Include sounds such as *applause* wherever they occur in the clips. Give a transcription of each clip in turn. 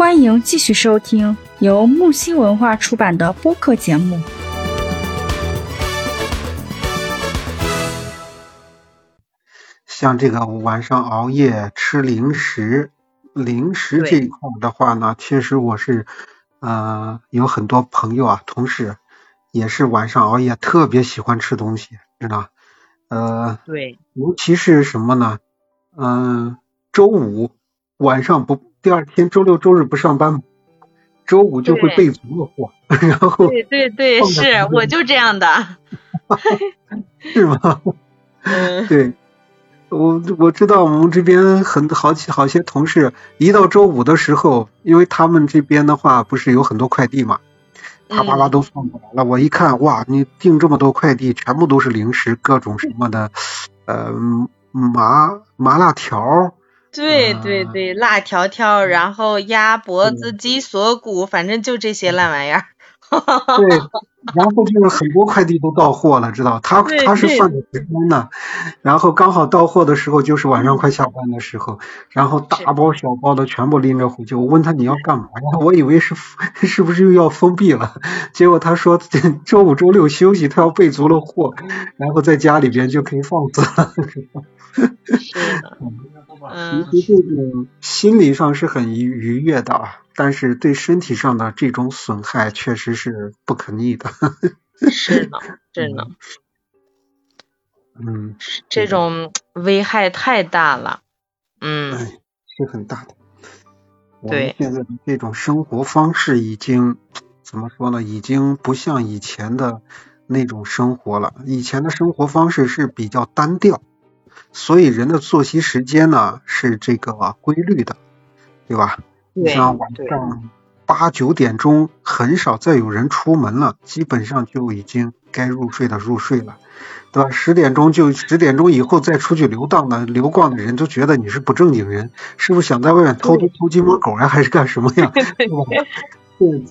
欢迎继续收听由木星文化出版的播客节目。像这个晚上熬夜吃零食，零食这一块的话呢，确实我是呃有很多朋友啊，同事也是晚上熬夜特别喜欢吃东西，知道呃，对，尤其是什么呢？嗯，周五晚上不，第二天周六周日不上班，周五就会备足了货，*laughs* 然后对对对，是我就这样的，*laughs* 是吗？嗯，对。我我知道我们这边很好几好些同事，一到周五的时候，因为他们这边的话不是有很多快递嘛，啪啪啪都送过来了。我一看，哇，你订这么多快递，全部都是零食，各种什么的，呃，麻麻辣条。对对对，辣条条，然后鸭脖子、鸡锁骨，反正就这些烂玩意儿。对，然后就是很多快递都到货了，知道？他他是算着时间的，然后刚好到货的时候就是晚上快下班的时候，然后大包小包的全部拎着回去。我问他你要干嘛呀？我以为是 *laughs* 是不是又要封闭了？*laughs* 结果他说周五周六休息，他要备足了货，然后在家里边就可以放肆了。是的，*laughs* 嗯，其实这种心理上是很愉愉悦的啊。但是对身体上的这种损害确实是不可逆的。*laughs* 是呢，是呢。嗯，这种危害太大了。嗯，是很大的。对。现在的这种生活方式已经怎么说呢？已经不像以前的那种生活了。以前的生活方式是比较单调，所以人的作息时间呢是这个规律的，对吧？你像晚上八九点钟，很少再有人出门了，基本上就已经该入睡的入睡了，对吧？十点钟就十点钟以后再出去流荡的流逛的人都觉得你是不正经人，是不是想在外面偷偷偷鸡摸狗呀，还是干什么呀？*laughs* 对吧？对，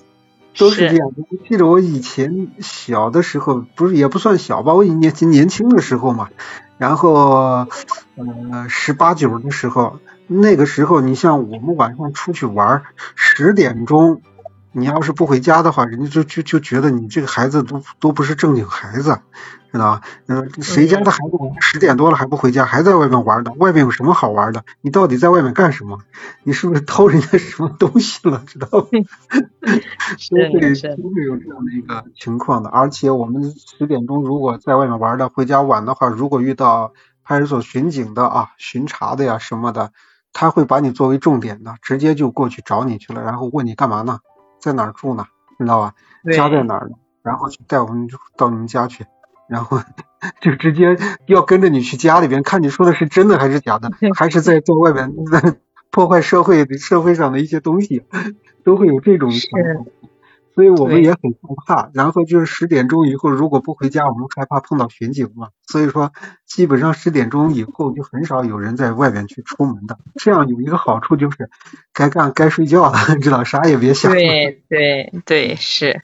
都是这样。我记得我以前小的时候，不是也不算小吧，我年轻年轻的时候嘛，然后呃十八九的时候。那个时候，你像我们晚上出去玩，十点钟，你要是不回家的话，人家就就就觉得你这个孩子都都不是正经孩子，知道吧？嗯，谁家的孩子十点多了还不回家，还在外面玩呢？外面有什么好玩的？你到底在外面干什么？你是不是偷人家什么东西了？知道吧？都会都会有这样的一个情况的。而且我们十点钟如果在外面玩的，回家晚的话，如果遇到派出所巡警的啊、巡查的呀什么的。他会把你作为重点的，直接就过去找你去了，然后问你干嘛呢？在哪儿住呢？你知道吧？家在哪儿呢？然后就带我们到你们家去，然后 *laughs* 就直接要跟着你去家里边，看你说的是真的还是假的，*laughs* 还是在在外面 *laughs* 破坏社会社会上的一些东西，都会有这种情况。所以我们也很害怕，然后就是十点钟以后如果不回家，我们害怕碰到巡警嘛。所以说，基本上十点钟以后就很少有人在外面去出门的。这样有一个好处就是，该干该睡觉了，*laughs* 知道啥也别想。对对对，是。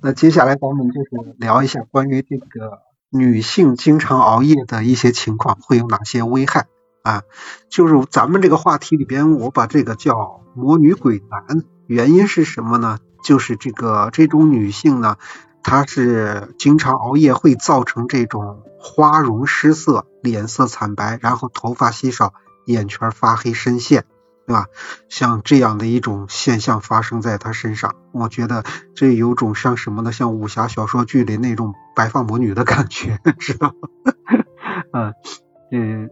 那接下来咱们就是聊一下关于这个女性经常熬夜的一些情况，会有哪些危害啊？就是咱们这个话题里边，我把这个叫。魔女鬼男，原因是什么呢？就是这个这种女性呢，她是经常熬夜，会造成这种花容失色、脸色惨白，然后头发稀少、眼圈发黑、深陷，对吧？像这样的一种现象发生在她身上，我觉得这有种像什么呢？像武侠小说剧里那种白发魔女的感觉，知道嗯嗯。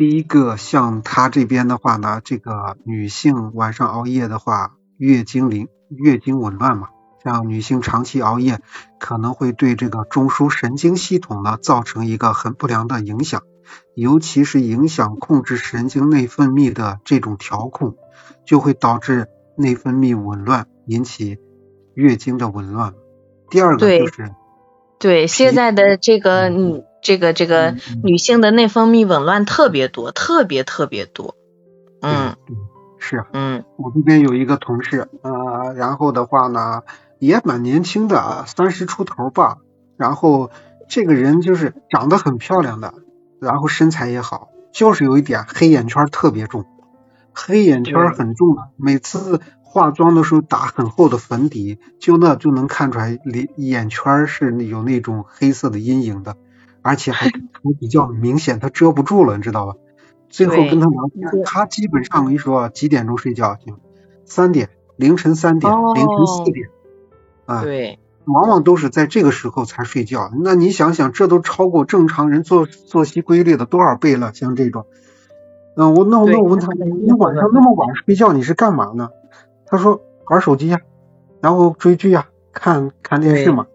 第一个，像她这边的话呢，这个女性晚上熬夜的话，月经临月经紊乱嘛，像女性长期熬夜，可能会对这个中枢神经系统呢造成一个很不良的影响，尤其是影响控制神经内分泌的这种调控，就会导致内分泌紊乱，引起月经的紊乱。第二个就是，对现在的这个嗯。这个这个女性的内分泌紊乱特别多，特别特别多。嗯，是，嗯，我这边有一个同事，呃，然后的话呢，也蛮年轻的，三十出头吧。然后这个人就是长得很漂亮的，然后身材也好，就是有一点黑眼圈特别重，黑眼圈很重的，每次化妆的时候打很厚的粉底，就那就能看出来眼眼圈是有那种黑色的阴影的，而且还 *laughs* 还比较明显，他遮不住了，你知道吧？最后跟他聊天，他基本上我跟你说几点钟睡觉行？三点，凌晨三点，凌晨四点，啊，对，往往都是在这个时候才睡觉。那你想想，这都超过正常人作作息规律的多少倍了？像这种，嗯，我那我那我问他，你晚上那么晚睡觉你是干嘛呢？他说玩手机呀，然后追剧呀，看看电视嘛，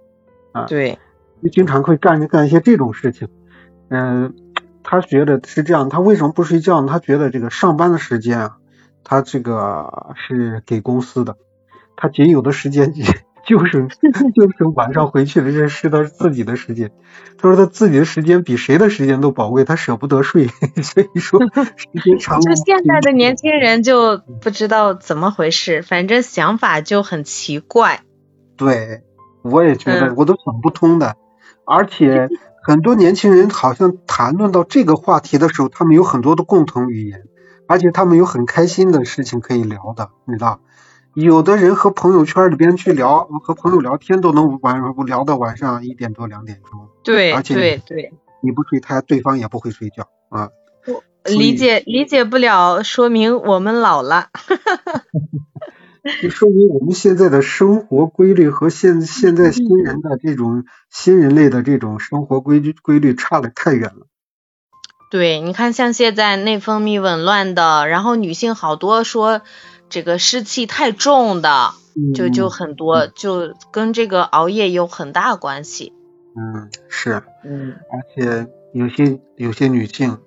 啊，对，就经常会干干一些这种事情，嗯。他觉得是这样，他为什么不睡觉呢？他觉得这个上班的时间啊，他这个是给公司的，他仅有的时间 *laughs* 就是 *laughs* 就是晚上回去的，这是他自己的时间。他说他自己的时间比谁的时间都宝贵，他舍不得睡，*laughs* 所以说时间长。就现在的年轻人就不知道怎么回事，反正想法就很奇怪。对，我也觉得我都想不通的，而且。很多年轻人好像谈论到这个话题的时候，他们有很多的共同语言，而且他们有很开心的事情可以聊的，你知道？有的人和朋友圈里边去聊，和朋友聊天都能晚聊到晚上一点多两点钟。对，而且对对，你不睡，他对方也不会睡觉啊。理解理解不了，说明我们老了。*laughs* 就说明我们现在的生活规律和现现在新人的这种新人类的这种生活规律规律差的太远了。对，你看像现在内分泌紊乱的，然后女性好多说这个湿气太重的，就就很多，就跟这个熬夜有很大关系。嗯，是。嗯。而且有些有些女性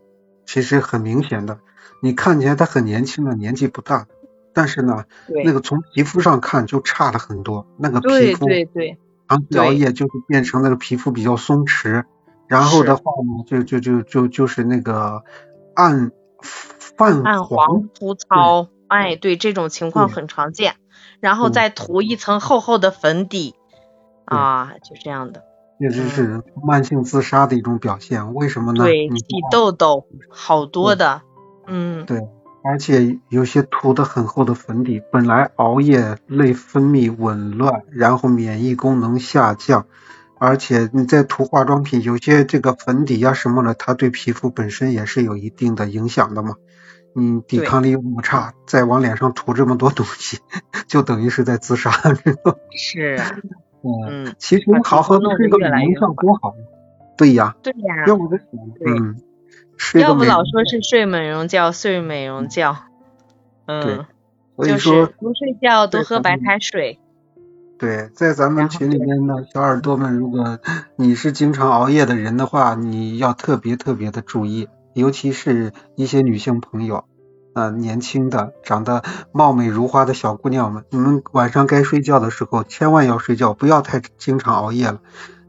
其实很明显的，你看起来她很年轻的，年纪不大。但是呢，那个从皮肤上看就差了很多，那个皮肤，对对对，长期熬夜就是变成那个皮肤比较松弛，然后的话呢，就就就就就是那个暗泛黄粗糙，哎，对，这种情况很常见，然后再涂一层厚厚的粉底，啊，就这样的，那就是慢性自杀的一种表现，为什么呢？对，起痘痘好多的，嗯，对。而且有些涂的很厚的粉底，本来熬夜内分泌紊乱，然后免疫功能下降，而且你再涂化妆品，有些这个粉底呀什么的，它对皮肤本身也是有一定的影响的嘛。你抵抗力又那么差，再往脸上涂这么多东西，*laughs* 就等于是在自杀，知道是，*laughs* 嗯，其实好好睡个能效多好。对呀。对呀。要我在想，嗯。要不老说是睡美容觉，睡美容觉，嗯，就是不睡觉，多喝白开水。对，在咱们群里面的小耳朵们，如果你是经常熬夜的人的话，你要特别特别的注意，尤其是一些女性朋友，啊，年轻的、长得貌美如花的小姑娘们，你们晚上该睡觉的时候，千万要睡觉，不要太经常熬夜了。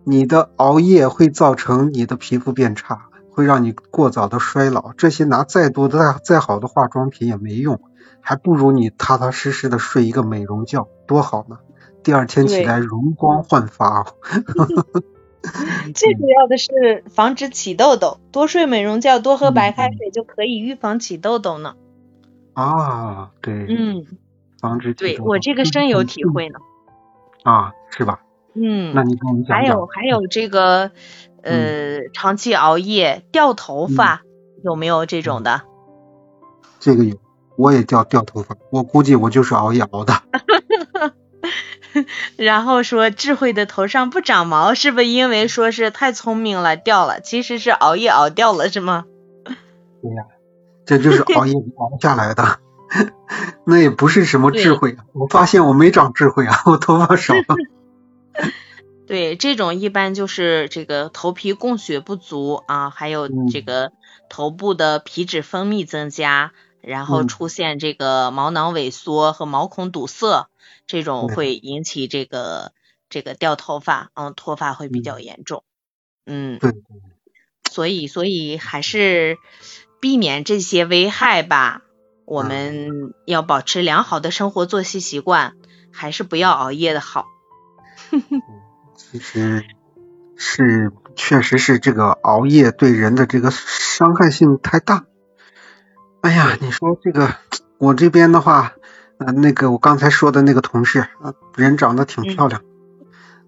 你的熬夜会造成你的皮肤变差。会让你过早的衰老，这些拿再多的再好的化妆品也没用，还不如你踏踏实实的睡一个美容觉，多好呢！第二天起来容光焕发。*laughs* 最主要的是防止起痘痘，多睡美容觉，多喝白开水就可以预防起痘痘呢。啊，对，嗯，防止对我这个深有体会呢。啊，是吧？嗯，那你跟我们讲讲。还有还有这个。呃，长期熬夜掉头发有没有这种的？这个有，我也掉掉头发，我估计我就是熬夜熬的。*laughs* 然后说智慧的头上不长毛，是不是因为说是太聪明了掉了？其实是熬夜熬掉了，是吗？对呀，这就是熬夜熬下来的，*laughs* 那也不是什么智慧。我发现我没长智慧啊，我头发少。对，这种一般就是这个头皮供血不足啊，还有这个头部的皮脂分泌增加，然后出现这个毛囊萎缩和毛孔堵塞，这种会引起这个这个掉头发，嗯，脱发会比较严重。嗯，所以所以还是避免这些危害吧，我们要保持良好的生活作息习惯，还是不要熬夜的好。*laughs* 其实是，确实是这个熬夜对人的这个伤害性太大。哎呀，你说这个我这边的话，呃，那个我刚才说的那个同事，呃，人长得挺漂亮，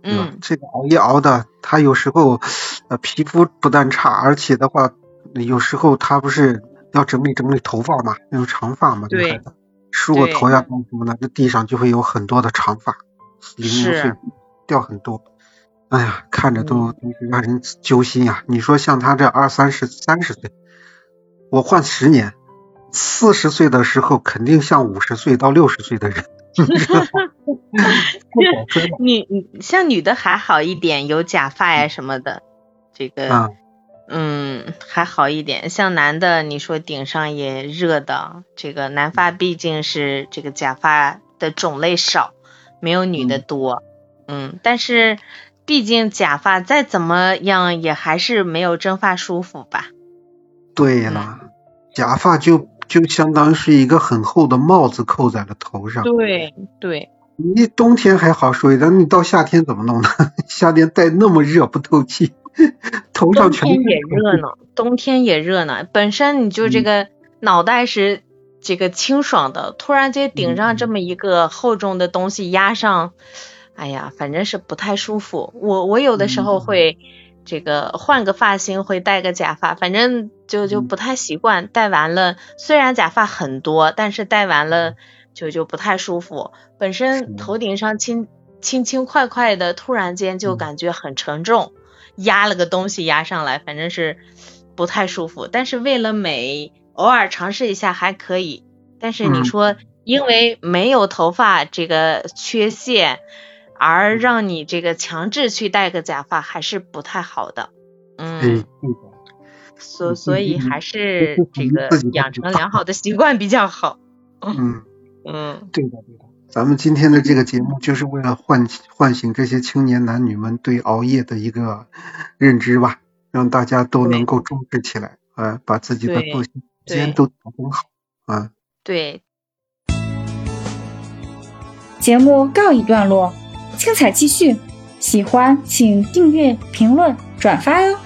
对吧？这个熬夜熬的，她有时候呃皮肤不但差，而且的话，有时候她不是要整理整理头发嘛，那种长发嘛，对，梳个头呀干什么的，这地上就会有很多的长发，零零碎掉很多。哎呀，看着都都是让人揪心呀！你说像他这二三十、三十岁，我换十年，四十岁的时候肯定像五十岁到六十岁的人。*laughs* 女女像女的还好一点，有假发呀什么的，这个嗯还好一点。像男的，你说顶上也热的，这个男发毕竟是这个假发的种类少，没有女的多，嗯，但是。毕竟假发再怎么样也还是没有真发舒服吧？对了，假发就就相当于是一个很厚的帽子扣在了头上。对对。你冬天还好说一点，你到夏天怎么弄呢？*laughs* 夏天戴那么热不透气，头上全。冬天也热呢，冬天也热呢。本身你就这个脑袋是这个清爽的，突然间顶上这么一个厚重的东西压上。哎呀，反正是不太舒服。我我有的时候会这个换个发型，会戴个假发，反正就就不太习惯。戴完了，虽然假发很多，但是戴完了就就不太舒服。本身头顶上轻轻轻快快的，突然间就感觉很沉重，压了个东西压上来，反正是不太舒服。但是为了美，偶尔尝试一下还可以。但是你说因为没有头发这个缺陷。而让你这个强制去戴个假发还是不太好的，嗯，所所以还是这个养成良好的习惯比较好。嗯 *laughs* 嗯，对的对的。咱们今天的这个节目就是为了唤唤醒这些青年男女们对熬夜的一个认知吧，让大家都能够重视起来，啊，把自己的作息时间都调整好啊。对。节目告一段落。精彩继续，喜欢请订阅、评论、转发哟。